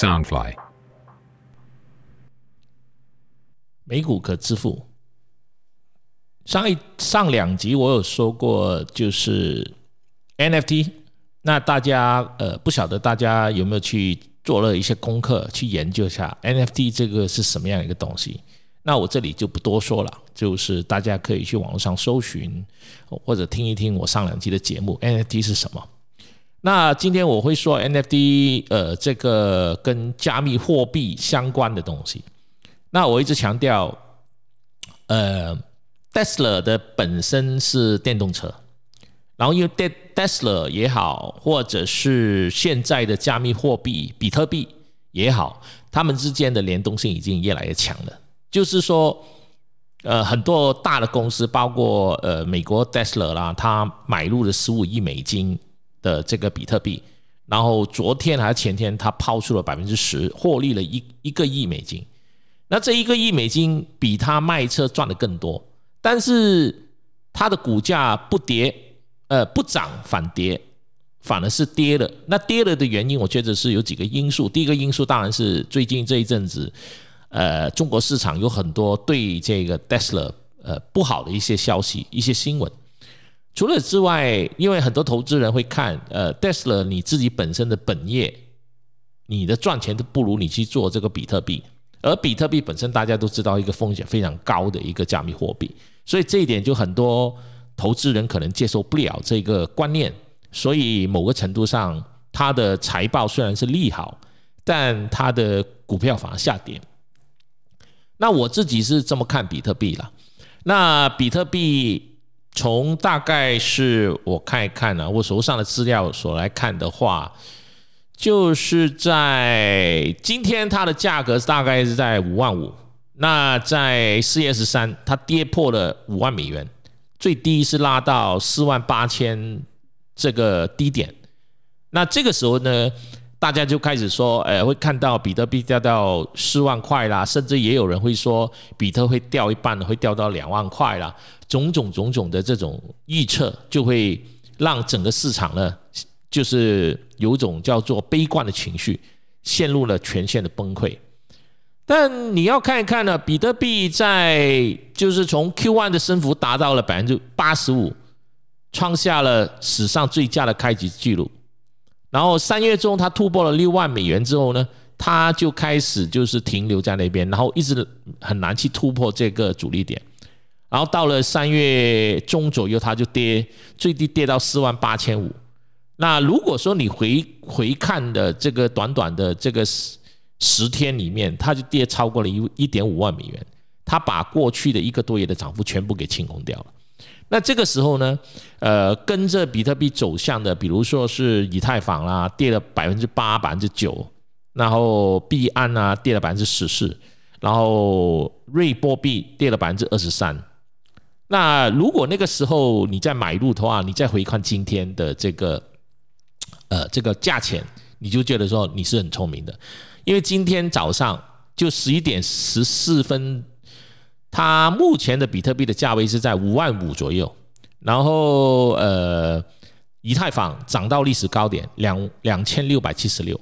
Soundfly。美股可支付。上一上两集我有说过，就是 NFT。那大家呃，不晓得大家有没有去做了一些功课，去研究一下 NFT 这个是什么样一个东西？那我这里就不多说了，就是大家可以去网络上搜寻，或者听一听我上两集的节目，NFT 是什么？那今天我会说 NFT，呃，这个跟加密货币相关的东西。那我一直强调，呃，Tesla 的本身是电动车。然后因为 Tesla 也好，或者是现在的加密货币比特币也好，它们之间的联动性已经越来越强了。就是说，呃，很多大的公司，包括呃美国 Tesla 啦，它买入了十五亿美金的这个比特币，然后昨天还是前天，它抛出了百分之十，获利了一一个亿美金。那这一个亿美金比他卖车赚的更多，但是它的股价不跌。呃，不涨反跌，反而是跌了。那跌了的原因，我觉得是有几个因素。第一个因素当然是最近这一阵子，呃，中国市场有很多对这个 Tesla 呃不好的一些消息、一些新闻。除了之外，因为很多投资人会看，呃，Tesla 你自己本身的本业，你的赚钱都不如你去做这个比特币，而比特币本身大家都知道一个风险非常高的一个加密货币，所以这一点就很多。投资人可能接受不了这个观念，所以某个程度上，它的财报虽然是利好，但它的股票反而下跌。那我自己是这么看比特币了。那比特币从大概是我看一看呢，我手上的资料所来看的话，就是在今天它的价格大概是在五万五。那在四月十三，它跌破了五万美元。最低是拉到四万八千这个低点，那这个时候呢，大家就开始说，呃，会看到比特币掉到四万块啦，甚至也有人会说，比特会掉一半，会掉到两万块啦，种种种种的这种预测，就会让整个市场呢，就是有种叫做悲观的情绪，陷入了全线的崩溃。但你要看一看呢，比特币在就是从 Q1 的升幅达到了百分之八十五，创下了史上最佳的开局记录。然后三月中它突破了六万美元之后呢，它就开始就是停留在那边，然后一直很难去突破这个阻力点。然后到了三月中左右，它就跌，最低跌到四万八千五。那如果说你回回看的这个短短的这个。十天里面，它就跌超过了一一点五万美元，它把过去的一个多月的涨幅全部给清空掉了。那这个时候呢，呃，跟着比特币走向的，比如说是以太坊啦，跌了百分之八、百分之九，然后币安啊跌了百分之十四，然后瑞波币跌了百分之二十三。那如果那个时候你再买入的话，你再回看今天的这个，呃，这个价钱，你就觉得说你是很聪明的。因为今天早上就十一点十四分，它目前的比特币的价位是在五万五左右，然后呃，以太坊涨到历史高点两两千六百七十六，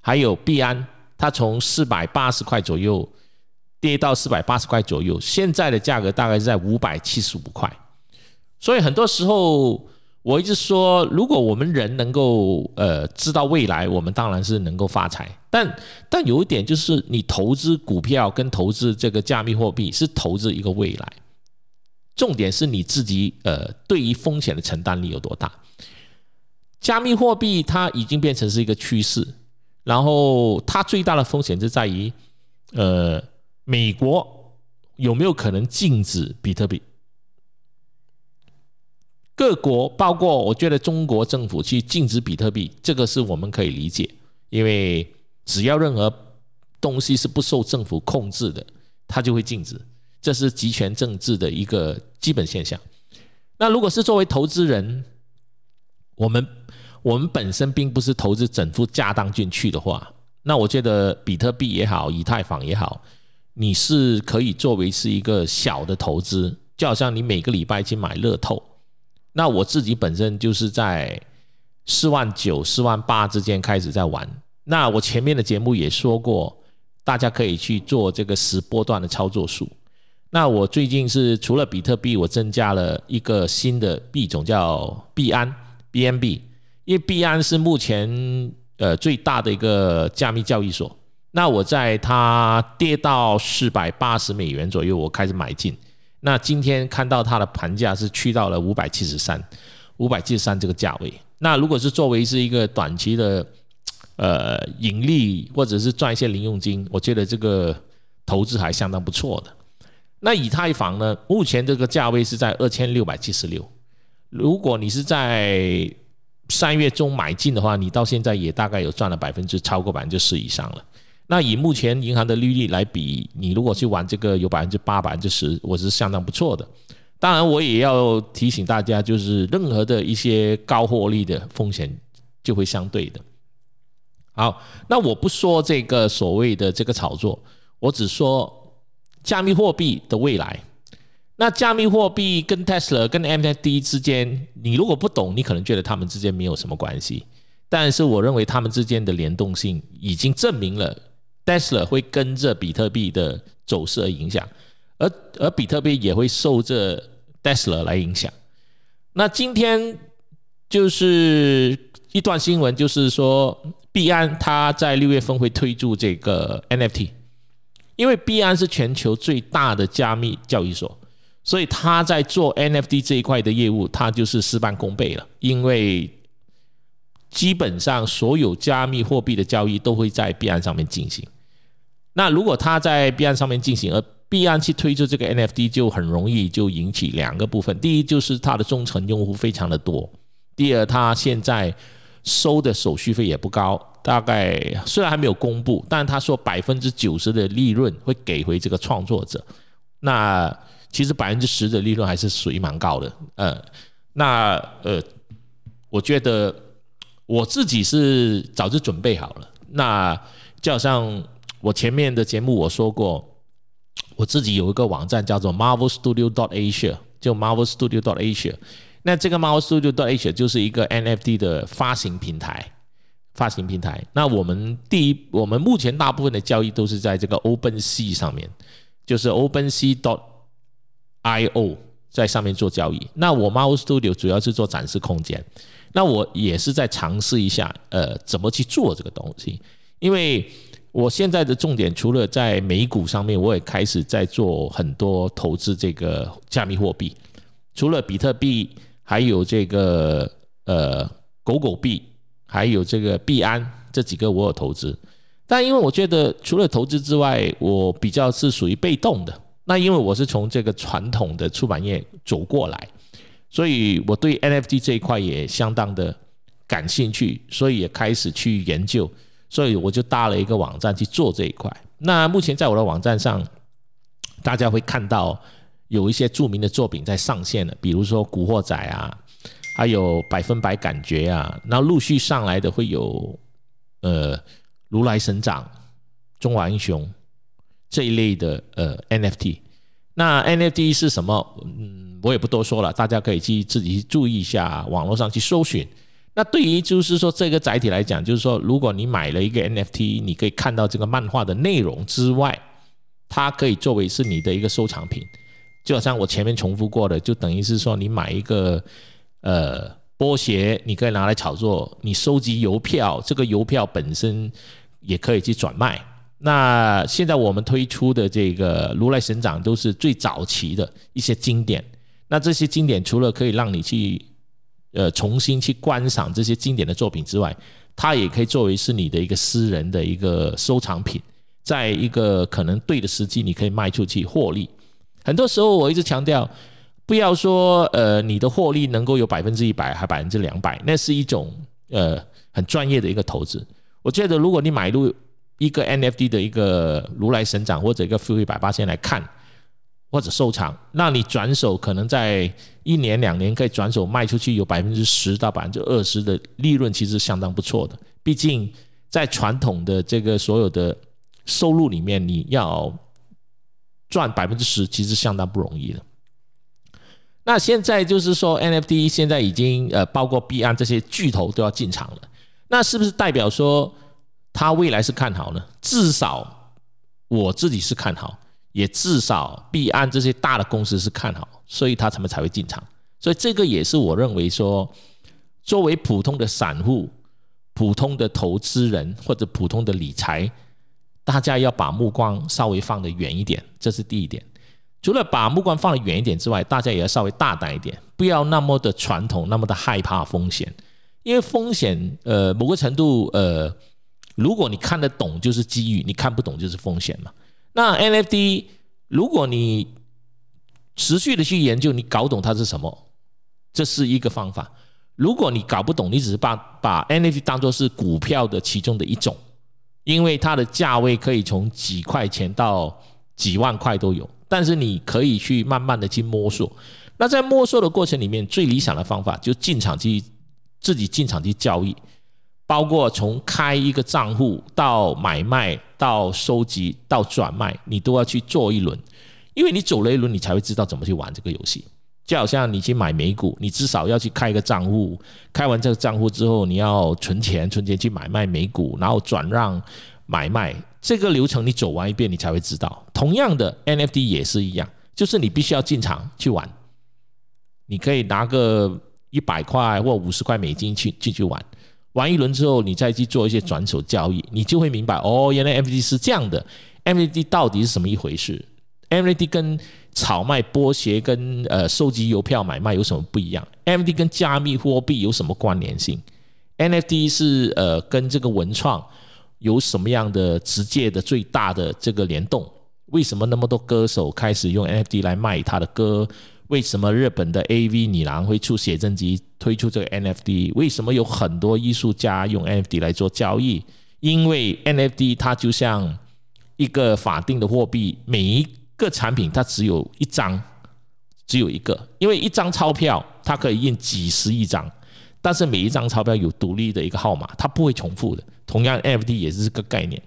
还有币安，它从四百八十块左右跌到四百八十块左右，现在的价格大概是在五百七十五块，所以很多时候。我一直说，如果我们人能够呃知道未来，我们当然是能够发财。但但有一点就是，你投资股票跟投资这个加密货币是投资一个未来，重点是你自己呃对于风险的承担力有多大。加密货币它已经变成是一个趋势，然后它最大的风险就在于，呃，美国有没有可能禁止比特币？各国包括我觉得中国政府去禁止比特币，这个是我们可以理解，因为只要任何东西是不受政府控制的，它就会禁止，这是集权政治的一个基本现象。那如果是作为投资人，我们我们本身并不是投资整副家当进去的话，那我觉得比特币也好，以太坊也好，你是可以作为是一个小的投资，就好像你每个礼拜去买乐透。那我自己本身就是在四万九、四万八之间开始在玩，那我前面的节目也说过，大家可以去做这个十波段的操作数。那我最近是除了比特币，我增加了一个新的币种叫币安 （BNB），因为币安是目前呃最大的一个加密交易所。那我在它跌到四百八十美元左右，我开始买进。那今天看到它的盘价是去到了五百七十三，五百七十三这个价位。那如果是作为是一个短期的呃盈利，或者是赚一些零用金，我觉得这个投资还相当不错的。那以太坊呢？目前这个价位是在二千六百七十六。如果你是在三月中买进的话，你到现在也大概有赚了百分之超过百分之十以上了。那以目前银行的利率来比，你如果去玩这个有百分之八、百分之十，我是相当不错的。当然，我也要提醒大家，就是任何的一些高获利的风险就会相对的。好，那我不说这个所谓的这个炒作，我只说。加密货币的未来，那加密货币跟 Tesla 跟 MFT 之间，你如果不懂，你可能觉得他们之间没有什么关系。但是我认为他们之间的联动性已经证明了，Tesla 会跟着比特币的走势而影响，而而比特币也会受这 Tesla 来影响。那今天就是一段新闻，就是说币安它在六月份会推出这个 NFT。因为币安是全球最大的加密交易所，所以他在做 NFT 这一块的业务，他就是事半功倍了。因为基本上所有加密货币的交易都会在币安上面进行。那如果他在币安上面进行，而币安去推出这个 NFT，就很容易就引起两个部分：第一，就是它的忠诚用户非常的多；第二，它现在收的手续费也不高。大概虽然还没有公布，但他说百分之九十的利润会给回这个创作者。那其实百分之十的利润还是属于蛮高的。呃，那呃，我觉得我自己是早就准备好了。那就好像我前面的节目我说过，我自己有一个网站叫做 Marvel Studio dot Asia，就 Marvel Studio dot Asia。那这个 Marvel Studio dot Asia 就是一个 NFT 的发行平台。发行平台，那我们第一，我们目前大部分的交易都是在这个 Open Sea 上面，就是 Open Sea dot I O 在上面做交易。那我 MarvelStudio 主要是做展示空间，那我也是在尝试一下，呃，怎么去做这个东西。因为我现在的重点除了在美股上面，我也开始在做很多投资这个加密货币，除了比特币，还有这个呃狗狗币。还有这个币安这几个我有投资，但因为我觉得除了投资之外，我比较是属于被动的。那因为我是从这个传统的出版业走过来，所以我对 NFT 这一块也相当的感兴趣，所以也开始去研究，所以我就搭了一个网站去做这一块。那目前在我的网站上，大家会看到有一些著名的作品在上线了，比如说《古惑仔》啊。还有百分百感觉啊，然后陆续上来的会有，呃，如来神掌、中华英雄这一类的呃 NFT。那 NFT 是什么？嗯，我也不多说了，大家可以去自己去注意一下，网络上去搜寻。那对于就是说这个载体来讲，就是说如果你买了一个 NFT，你可以看到这个漫画的内容之外，它可以作为是你的一个收藏品。就好像我前面重复过的，就等于是说你买一个。呃，波鞋你可以拿来炒作，你收集邮票，这个邮票本身也可以去转卖。那现在我们推出的这个如来神掌都是最早期的一些经典。那这些经典除了可以让你去呃重新去观赏这些经典的作品之外，它也可以作为是你的一个私人的一个收藏品，在一个可能对的时机，你可以卖出去获利。很多时候我一直强调。不要说呃，你的获利能够有百分之一百，还百分之两百，那是一种呃很专业的一个投资。我觉得如果你买入一个 NFT 的一个如来神掌或者一个富裕百八千来看或者收藏，那你转手可能在一年两年可以转手卖出去，有百分之十到百分之二十的利润，其实相当不错的。毕竟在传统的这个所有的收入里面，你要赚百分之十，其实相当不容易的。那现在就是说，NFT 现在已经呃，包括币安这些巨头都要进场了。那是不是代表说，它未来是看好呢？至少我自己是看好，也至少必安这些大的公司是看好，所以他他们才会进场。所以这个也是我认为说，作为普通的散户、普通的投资人或者普通的理财，大家要把目光稍微放得远一点，这是第一点。除了把目光放得远一点之外，大家也要稍微大胆一点，不要那么的传统，那么的害怕风险。因为风险，呃，某个程度，呃，如果你看得懂就是机遇，你看不懂就是风险嘛。那 NFT，如果你持续的去研究，你搞懂它是什么。这是一个方法。如果你搞不懂，你只是把把 NFT 当做是股票的其中的一种，因为它的价位可以从几块钱到几万块都有。但是你可以去慢慢的去摸索。那在摸索的过程里面，最理想的方法就进场去自己进场去交易，包括从开一个账户到买卖到收集到转卖，你都要去做一轮，因为你走了一轮，你才会知道怎么去玩这个游戏。就好像你去买美股，你至少要去开一个账户，开完这个账户之后，你要存钱，存钱去买卖美股，然后转让买卖这个流程你走完一遍，你才会知道。同样的 NFT 也是一样，就是你必须要进场去玩，你可以拿个一百块或五十块美金去进去玩，玩一轮之后，你再去做一些转手交易，你就会明白哦，原来 NFT 是这样的，NFT 到底是什么一回事？NFT 跟炒卖、剥削跟呃收集邮票买卖有什么不一样？NFT 跟加密货币有什么关联性？NFT 是呃跟这个文创有什么样的直接的最大的这个联动？为什么那么多歌手开始用 NFT 来卖他的歌？为什么日本的 AV 女郎会出写真集推出这个 NFT？为什么有很多艺术家用 NFT 来做交易？因为 NFT 它就像一个法定的货币，每一个产品它只有一张，只有一个，因为一张钞票它可以印几十亿张，但是每一张钞票有独立的一个号码，它不会重复的。同样，NFT 也是这个概念，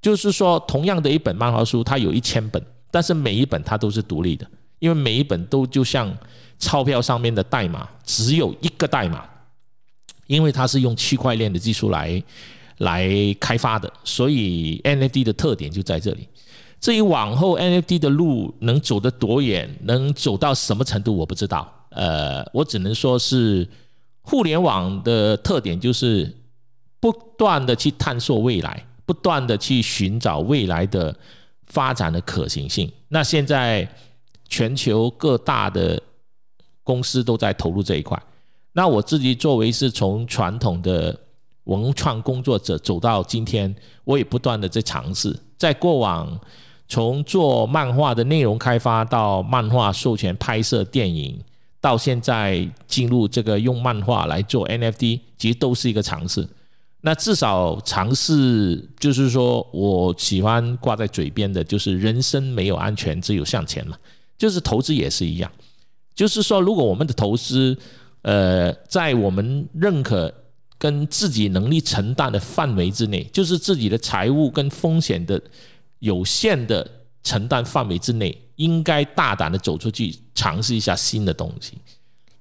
就是说，同样的一本漫画书，它有一千本，但是每一本它都是独立的，因为每一本都就像钞票上面的代码，只有一个代码，因为它是用区块链的技术来来开发的，所以 NFT 的特点就在这里。至于往后 NFT 的路能走得多远，能走到什么程度，我不知道。呃，我只能说是互联网的特点就是不断的去探索未来，不断的去寻找未来的发展的可行性。那现在全球各大的公司都在投入这一块。那我自己作为是从传统的文创工作者走到今天，我也不断的在尝试，在过往。从做漫画的内容开发到漫画授权拍摄电影，到现在进入这个用漫画来做 NFT，其实都是一个尝试。那至少尝试，就是说我喜欢挂在嘴边的，就是人生没有安全，只有向前嘛。就是投资也是一样，就是说如果我们的投资，呃，在我们认可跟自己能力承担的范围之内，就是自己的财务跟风险的。有限的承担范围之内，应该大胆的走出去，尝试一下新的东西。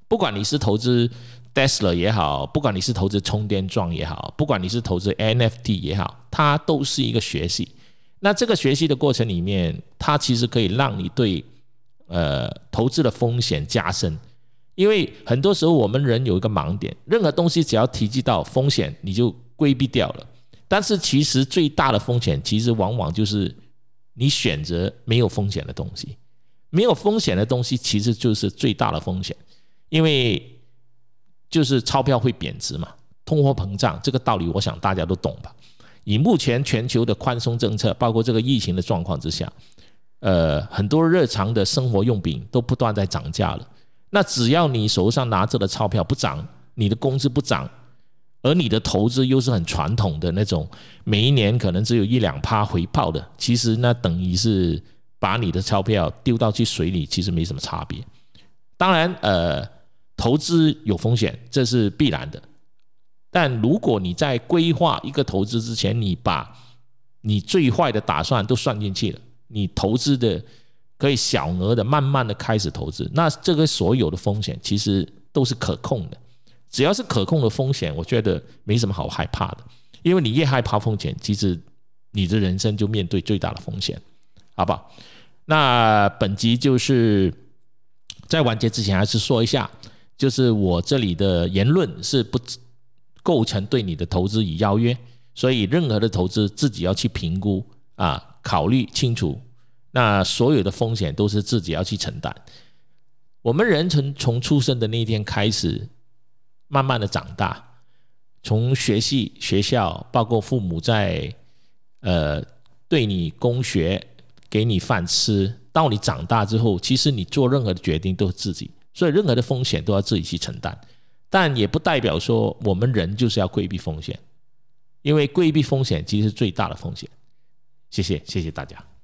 不管你是投资 Tesla 也好，不管你是投资充电桩也好，不管你是投资 NFT 也好，它都是一个学习。那这个学习的过程里面，它其实可以让你对呃投资的风险加深。因为很多时候我们人有一个盲点，任何东西只要提及到风险，你就规避掉了。但是其实最大的风险，其实往往就是你选择没有风险的东西。没有风险的东西，其实就是最大的风险，因为就是钞票会贬值嘛，通货膨胀这个道理，我想大家都懂吧？以目前全球的宽松政策，包括这个疫情的状况之下，呃，很多日常的生活用品都不断在涨价了。那只要你手上拿着的钞票不涨，你的工资不涨。而你的投资又是很传统的那种，每一年可能只有一两趴回报的，其实那等于是把你的钞票丢到去水里，其实没什么差别。当然，呃，投资有风险，这是必然的。但如果你在规划一个投资之前，你把你最坏的打算都算进去了，你投资的可以小额的慢慢的开始投资，那这个所有的风险其实都是可控的。只要是可控的风险，我觉得没什么好害怕的，因为你越害怕风险，其实你的人生就面对最大的风险，好不好？那本集就是在完结之前，还是说一下，就是我这里的言论是不构成对你的投资与邀约，所以任何的投资自己要去评估啊，考虑清楚。那所有的风险都是自己要去承担。我们人从从出生的那一天开始，慢慢的长大，从学习学校，包括父母在呃对你供学。给你饭吃，到你长大之后，其实你做任何的决定都是自己，所以任何的风险都要自己去承担。但也不代表说我们人就是要规避风险，因为规避风险其实是最大的风险。谢谢，谢谢大家。